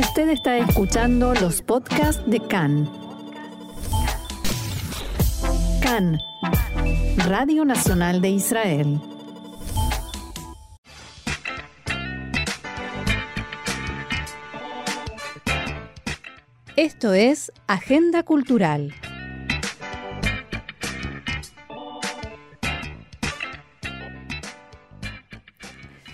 Usted está escuchando los podcasts de CAN. CAN, Radio Nacional de Israel. Esto es Agenda Cultural.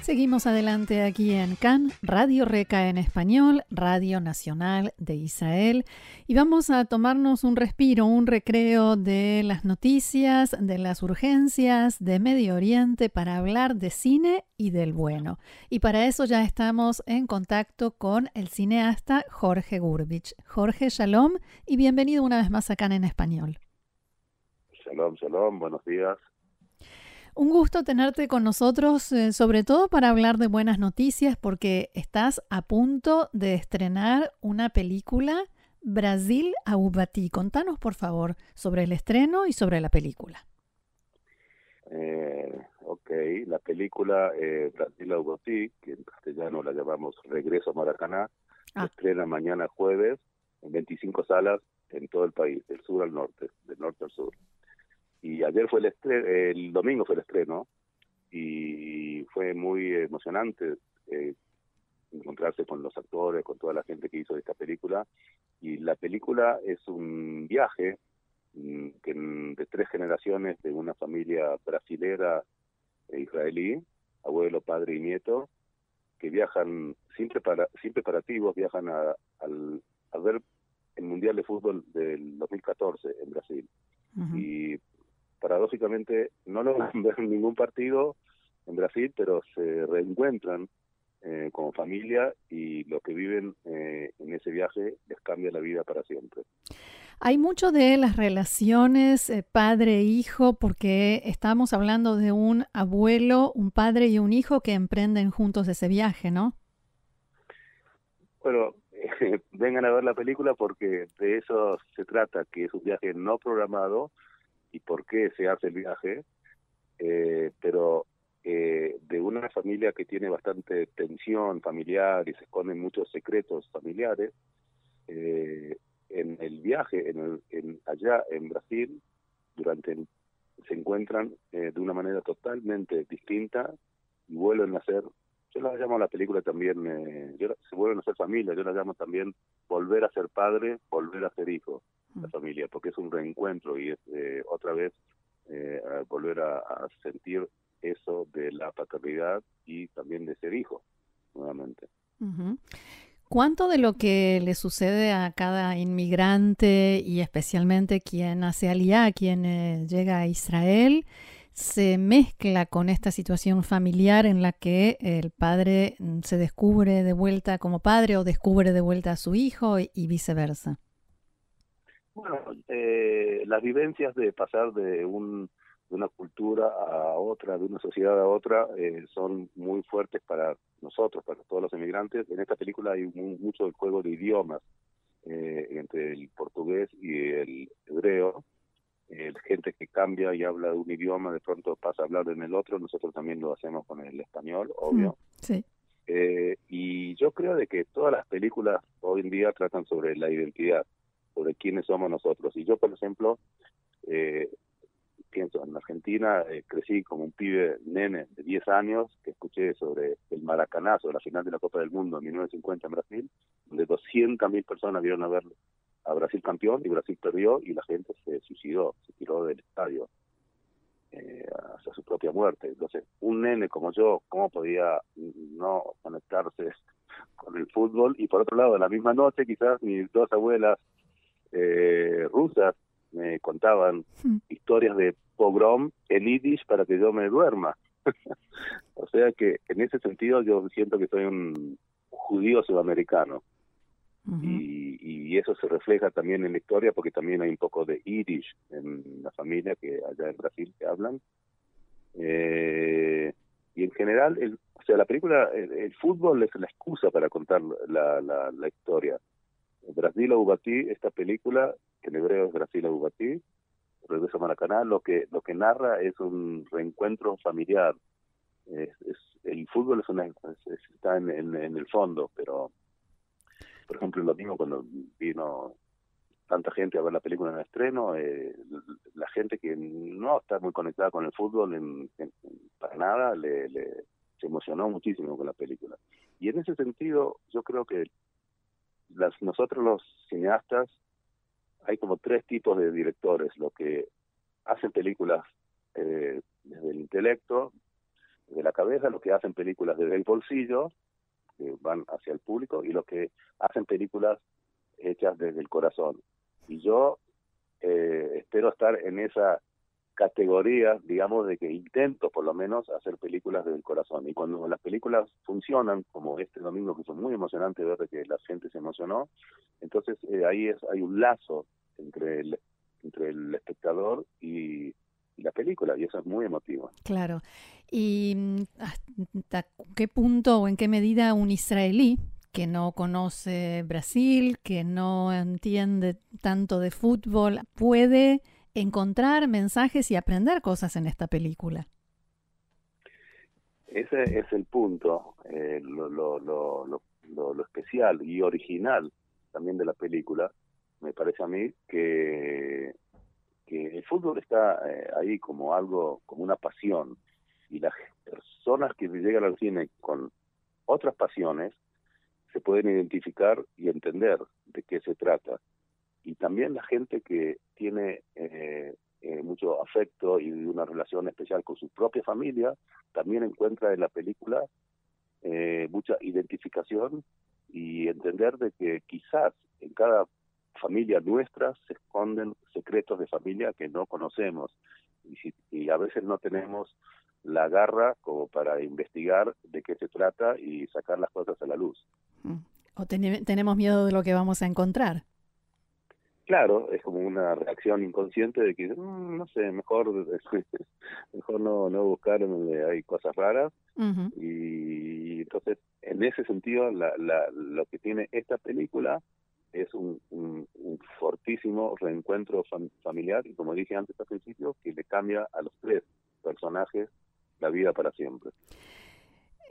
Seguimos adelante aquí en CAN, Radio Reca en español, Radio Nacional de Israel, y vamos a tomarnos un respiro, un recreo de las noticias, de las urgencias de Medio Oriente para hablar de cine y del bueno. Y para eso ya estamos en contacto con el cineasta Jorge Gurbich. Jorge, shalom y bienvenido una vez más a CAN en español. Shalom, shalom, buenos días. Un gusto tenerte con nosotros, eh, sobre todo para hablar de buenas noticias, porque estás a punto de estrenar una película, Brasil Aubati. Contanos, por favor, sobre el estreno y sobre la película. Eh, ok, la película eh, Brasil Aubati, que en castellano la llamamos Regreso a Maracaná, ah. estrena mañana jueves en 25 salas en todo el país, del sur al norte, del norte al sur. Y ayer fue el estreno, el domingo fue el estreno y fue muy emocionante eh, encontrarse con los actores, con toda la gente que hizo esta película. Y la película es un viaje mm, de tres generaciones de una familia brasilera e israelí, abuelo, padre y nieto, que viajan sin, prepara, sin preparativos, viajan a, a ver el Mundial de Fútbol del 2014 en Brasil. Y paradójicamente no logran ver ningún partido en Brasil, pero se reencuentran eh, como familia y lo que viven eh, en ese viaje les cambia la vida para siempre. Hay mucho de las relaciones eh, padre-hijo porque estamos hablando de un abuelo, un padre y un hijo que emprenden juntos ese viaje, ¿no? Bueno, vengan a ver la película porque de eso se trata, que es un viaje no programado, y por qué se hace el viaje, eh, pero eh, de una familia que tiene bastante tensión familiar y se esconden muchos secretos familiares, eh, en el viaje en, en allá en Brasil, durante se encuentran de una manera totalmente distinta y vuelven a ser, yo la llamo la película también, se vuelven a ser familia, yo la llamo también volver a ser padre, volver a ser hijo la familia, porque es un reencuentro y es eh, otra vez eh, volver a, sentir eso de la paternidad y también de ser hijo, nuevamente. ¿Cuánto de lo que le sucede a cada inmigrante y especialmente quien hace alía, quien eh, llega a Israel, se mezcla con esta situación familiar en la que el padre mm, se descubre de vuelta como padre o descubre de vuelta a su hijo y viceversa? Bueno, eh, las vivencias de pasar de, un, de una cultura a otra, de una sociedad a otra, eh, son muy fuertes para nosotros, para todos los emigrantes. En esta película hay mucho el juego de idiomas eh, entre el portugués y el hebreo. gente que cambia y habla de un idioma, de pronto pasa a hablar en el otro. Nosotros también lo hacemos con el español, obvio. Sí. y yo creo de que todas las películas hoy en día tratan sobre la identidad sobre quiénes somos nosotros. Y yo, por ejemplo, eh, pienso, en Argentina eh, crecí como un pibe nene de 10 años que escuché sobre el maracanazo, la final de la Copa del Mundo en 1950 en Brasil, donde 200.000 personas vieron a ver a Brasil campeón y Brasil perdió y la gente se suicidó, se tiró del estadio eh, hacia su propia muerte. Entonces, un nene como yo, ¿cómo podía no conectarse con el fútbol? Y por otro lado, la misma noche quizás mis dos abuelas eh, rusas me contaban hmm. historias de pogrom en yiddish para que yo me duerma. o sea que en ese sentido yo siento que soy un judío sudamericano. y, y, eso se refleja también en la historia porque también hay un poco de yiddish en la familia que allá en Brasil que hablan. Eh, y en general, el, o sea, la película, el, fútbol es la excusa para contar la, la, la historia. Brasil Ubati, esta película, que en hebreo es Brasil Ubati, Regreso a Maracaná, lo que, lo que narra es un reencuentro familiar. El fútbol está en, el fondo, pero por ejemplo, el domingo cuando vino tanta gente a ver la película en el estreno, eh, la gente que no está muy conectada con el fútbol para nada, le, se emocionó muchísimo con la película. Y en ese sentido, yo creo que las, nosotros los cineastas, hay como tres tipos de directores, los que hacen películas eh, desde el intelecto, desde la cabeza, los que hacen películas desde el bolsillo, que van hacia el público, y los que hacen películas hechas desde el corazón. Y yo eh, espero estar en esa categoría, digamos, de que intento por lo menos hacer películas desde el corazón. Y cuando las películas funcionan, como este domingo que fue muy emocionante ver que la gente se emocionó, entonces eh, ahí es hay un lazo entre el, entre el espectador y, y la película, y eso es muy emotivo. Claro. ¿Y mm, hasta qué punto o en qué medida un israelí que no conoce Brasil, que no entiende tanto de fútbol, puede encontrar mensajes y aprender cosas en esta película. Ese es el punto, eh, lo, lo, lo, lo, especial y original también de la película. Me parece a mí que, el fútbol está eh, ahí como algo, como una pasión. Y las personas que llegan al cine con otras pasiones se pueden identificar y entender de qué se trata. Y también la gente que tiene eh, eh, mucho afecto y una relación especial con su propia familia, también encuentra en la película eh, mucha identificación y entender de que quizás en cada familia nuestra se esconden secretos de familia que no conocemos y, si, y a veces no tenemos la garra como para investigar de qué se trata y sacar las cosas a la luz. O tenemos miedo de lo que vamos a encontrar. Claro, es como una reacción inconsciente de que, mm, no sé, mejor mejor no, no buscar donde hay cosas raras. Y entonces, en ese sentido, la, la, lo que tiene esta película es un, un, fortísimo reencuentro familiar y como dije antes al principio, que le cambia a los tres personajes la vida para siempre.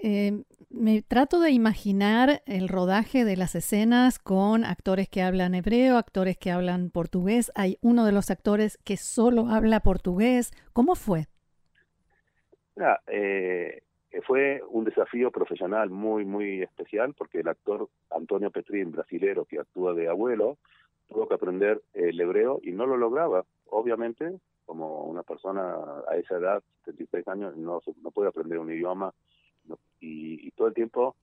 Eh, me trato de imaginar el rodaje de las escenas con actores que hablan hebreo, actores que hablan portugués. Hay uno de los actores que solo habla portugués. ¿Cómo fue? Eh, fue un desafío profesional muy, muy especial porque el actor Antonio Petrín, brasilero, que actúa de abuelo, tuvo que aprender el hebreo y no lo lograba. Obviamente, como una persona a esa edad, 76 años, no, no puede aprender un idioma y, todo el tiempo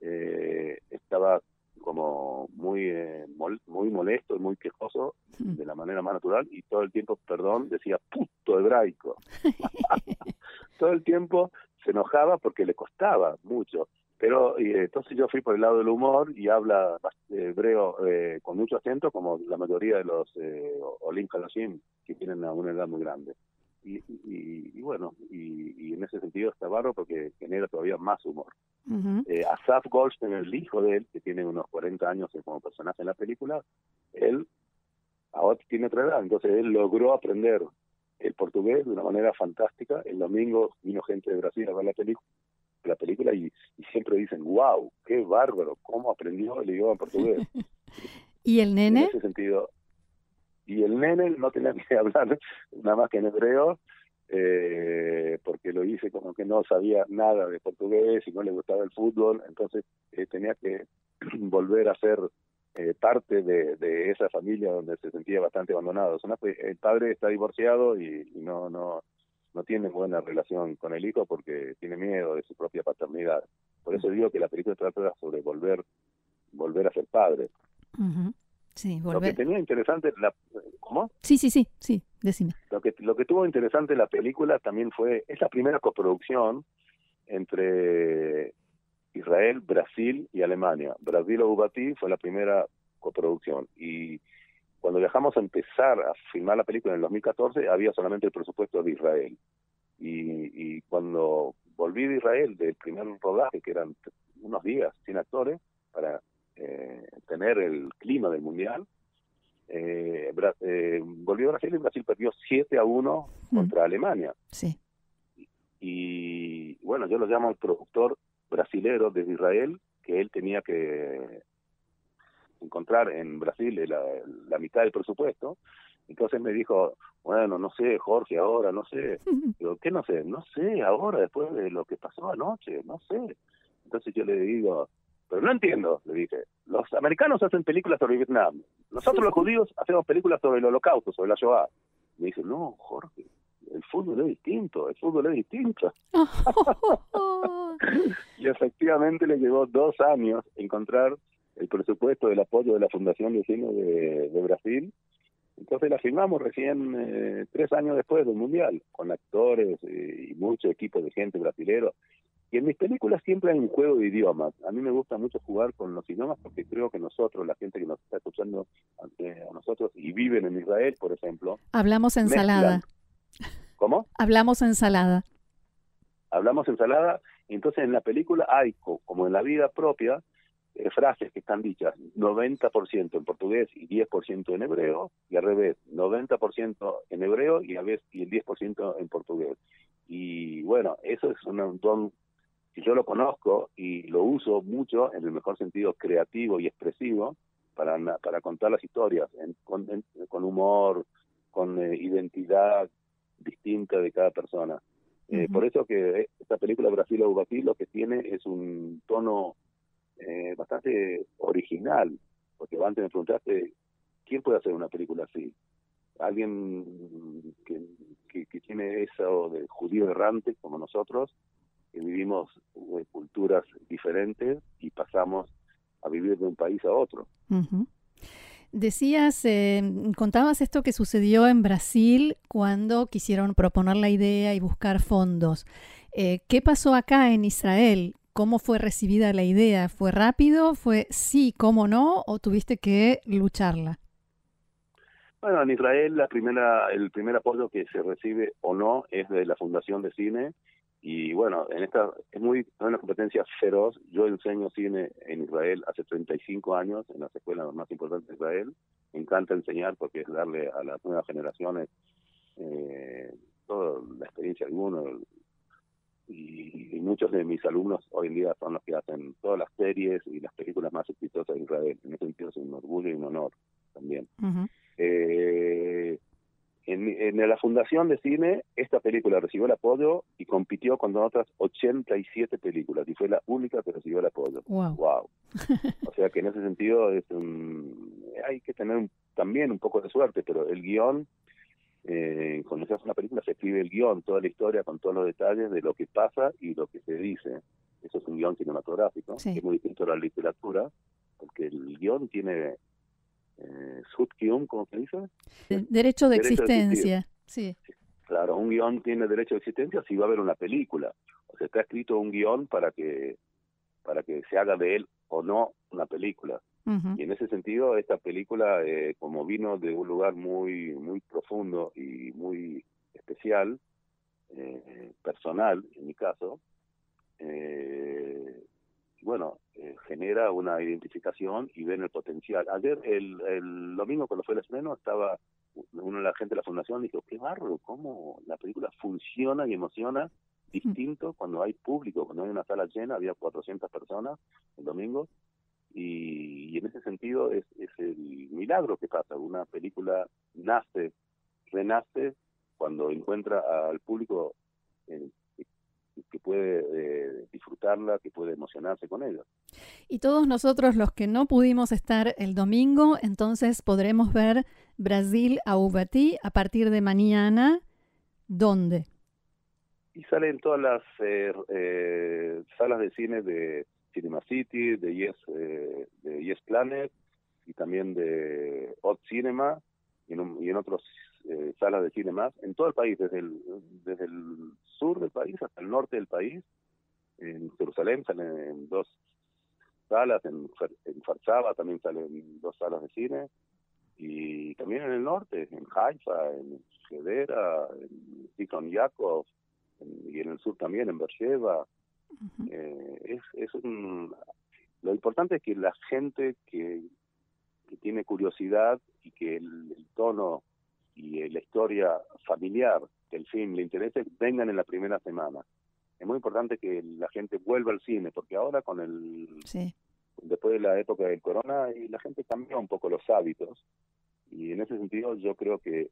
eh, estaba como muy eh, muy molesto y muy quejoso hmm. de la manera más natural y todo el tiempo, perdón, decía puto hebraico. todo el tiempo se enojaba porque le costaba mucho. Pero entonces yo fui por el lado del humor y habla hebreo eh, con mucho acento, como la mayoría de los eh, Olim que tienen una edad muy grande. Y, y, bueno, y, en ese sentido está barro porque genera todavía más humor. eh, Asaf Goldstein, el hijo de él, que tiene unos 40 años como personaje en la película, él ahora tiene otra edad, entonces él logró aprender el portugués de una manera fantástica. El domingo vino gente de Brasil a ver la película la película y, siempre dicen, wow, qué bárbaro, cómo aprendió el idioma portugués. ¿Y el nene? En ese sentido, y el nene no tenía que hablar nada más que en hebreo, eh, porque lo hice como que no sabía nada de portugués y no le gustaba el fútbol, entonces eh, tenía que volver a ser eh, parte de, de, esa familia donde se sentía bastante abandonado. el padre está divorciado y, no no no tiene buena relación con el hijo porque tiene miedo de su propia paternidad. Por eso digo que la película trata sobre volver volver a ser padre. Sí, Lo que tenía interesante, la, ¿cómo? Sí, sí, sí, sí, decime. Lo que, lo que tuvo interesante la película también fue, es la primera coproducción entre Israel, Brasil y Alemania. Brasil o Ubati fue la primera coproducción y cuando viajamos a empezar a filmar la película en el 2014 había solamente el presupuesto de Israel. Y, y cuando volví de Israel del primer rodaje, que eran unos días sin actores, para eh, tener el clima del mundial. Eh, eh, volvió a Brasil y Brasil perdió 7 a 1 mm. contra Alemania. Sí. Y, bueno, yo lo llamo el productor brasilero de Israel, que él tenía que encontrar en Brasil la, la mitad del presupuesto. Entonces me dijo, bueno, no sé, Jorge, ahora, no sé. Digo, ¿qué no sé? No sé, ahora, después de lo que pasó anoche, no sé. Entonces yo le digo, pero no entiendo, le dije, los americanos hacen películas sobre Vietnam, nosotros los judíos hacemos películas sobre el holocausto, sobre la Shoah. Me dice, no, Jorge, el fútbol es distinto, el fútbol es distinto. y efectivamente le llevó dos años encontrar el presupuesto del apoyo de la Fundación de Cine de, Brasil. Entonces la filmamos recién eh, tres años después del Mundial, con actores eh, y mucho equipo de gente brasilero. Y en mis películas siempre hay un juego de idiomas. A mí me gusta mucho jugar con los idiomas porque creo que nosotros, la gente que nos está escuchando eh, a nosotros y viven en Israel, por ejemplo. Hablamos ensalada. ¿Cómo? Hablamos ensalada. Hablamos ensalada. Entonces en la película hay, como en la vida propia, eh, frases que están dichas 90% en portugués y 10% en hebreo, y al revés, 90% en hebreo y a veces y el 10% en portugués. Y bueno, eso es un don que yo lo conozco y lo uso mucho en el mejor sentido creativo y expresivo para, para contar las historias, con, con, humor, con eh, identidad distinta de cada persona. Eh, por eso que esta película Brasil o lo que tiene es un tono eh, bastante original, porque antes me preguntaste, ¿quién puede hacer una película así? Alguien que, que, tiene eso de judío errante como nosotros, que vivimos eh, culturas diferentes y pasamos a vivir de un país a otro. Decías, eh, contabas esto que sucedió en Brasil cuando quisieron proponer la idea y buscar fondos. ¿Qué pasó acá en Israel? ¿Cómo fue recibida la idea? ¿Fue rápido? ¿Fue sí, cómo no? ¿O tuviste que lucharla? Bueno, en Israel la primera, el primer apoyo que se recibe o no es de la Fundación de Cine y bueno, en esta es muy una competencia feroz. Yo enseño cine en Israel hace 35 años en las escuelas más importantes de Israel. Me encanta enseñar porque es darle a las nuevas generaciones eh, toda la experiencia de uno, y, muchos de mis alumnos hoy en día son los que hacen todas las series y las películas más exitosas de Israel. En ese sentido es un orgullo y un honor también. eh, en, en, la Fundación de Cine, esta película recibió el apoyo y compitió con otras 87 películas y fue la única que recibió el apoyo. Wow. o sea que en ese sentido es hay que tener también un poco de suerte, pero el guion eh, cuando se hace una película se escribe el guion, toda la historia con todos los detalles de lo que pasa y lo que se dice. Eso es un guion cinematográfico, es muy distinto a la literatura, porque el guion tiene eh, ¿cómo se dice? derecho de existencia, sí. Claro, un guion tiene derecho de existencia si va a haber una película. O sea, está escrito un guion para que para que se haga de él o no una película. Y en ese sentido, esta película, eh, como vino de un lugar muy, muy profundo y muy especial, eh, personal en mi caso, eh, bueno, genera una identificación y ven el potencial. Ayer, el, el domingo, cuando fue el estreno, estaba uno de la gente de la fundación dijo, qué barro, cómo la película funciona y emociona distinto cuando hay público, cuando hay una sala llena, había 400 personas el domingo, y, en ese sentido es, es, el milagro que pasa. Una película nace, renace cuando encuentra al público eh, que, puede eh, disfrutarla, que puede emocionarse con ella. Y todos nosotros los que no pudimos estar el domingo, entonces podremos ver Brasil a Ubati a partir de mañana. ¿Dónde? Y sale en todas las eh, salas de cine de Cinema City, de Yes, eh, de yes Planet y también de Hot Cinema y en, y en otras eh, salas de cine más, en todo el país, desde el, desde el sur del país hasta el norte del país. En Jerusalén salen en dos salas, en, en Farsaba también salen dos salas de cine y también en el norte, en Haifa, en Hedera, en Tikon Yakov y en el sur también, en Beersheba, eh, es, es un, lo importante es que la gente que, que tiene curiosidad y que el, tono y la historia familiar del film le interese, vengan en la primera semana. Es muy importante que la gente vuelva al cine, porque ahora con el después de la época del corona y la gente cambió un poco los hábitos y en ese sentido yo creo que,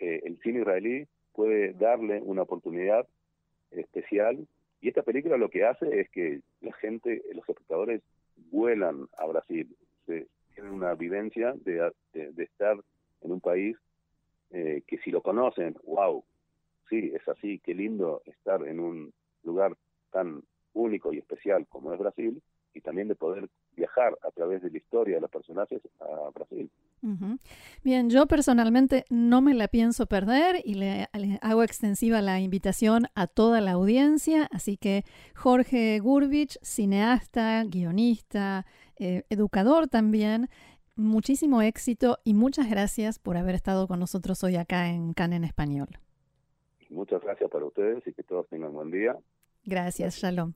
el cine israelí puede darle una oportunidad especial y esta película lo que hace es que la gente, los espectadores vuelan a Brasil, se, tienen una vivencia de, de, estar en un país eh, que si lo conocen, wow, sí, es así, qué lindo estar en un lugar tan único y especial como es Brasil, y también de poder viajar a través de la historia de los personajes a Brasil. Bien, yo personalmente no me la pienso perder y le, hago extensiva la invitación a toda la audiencia, así que Jorge Gurbich, cineasta, guionista, eh, educador también, muchísimo éxito y muchas gracias por haber estado con nosotros hoy acá en CAN en Español. Muchas gracias para ustedes y que todos tengan buen día. Gracias, Shalom.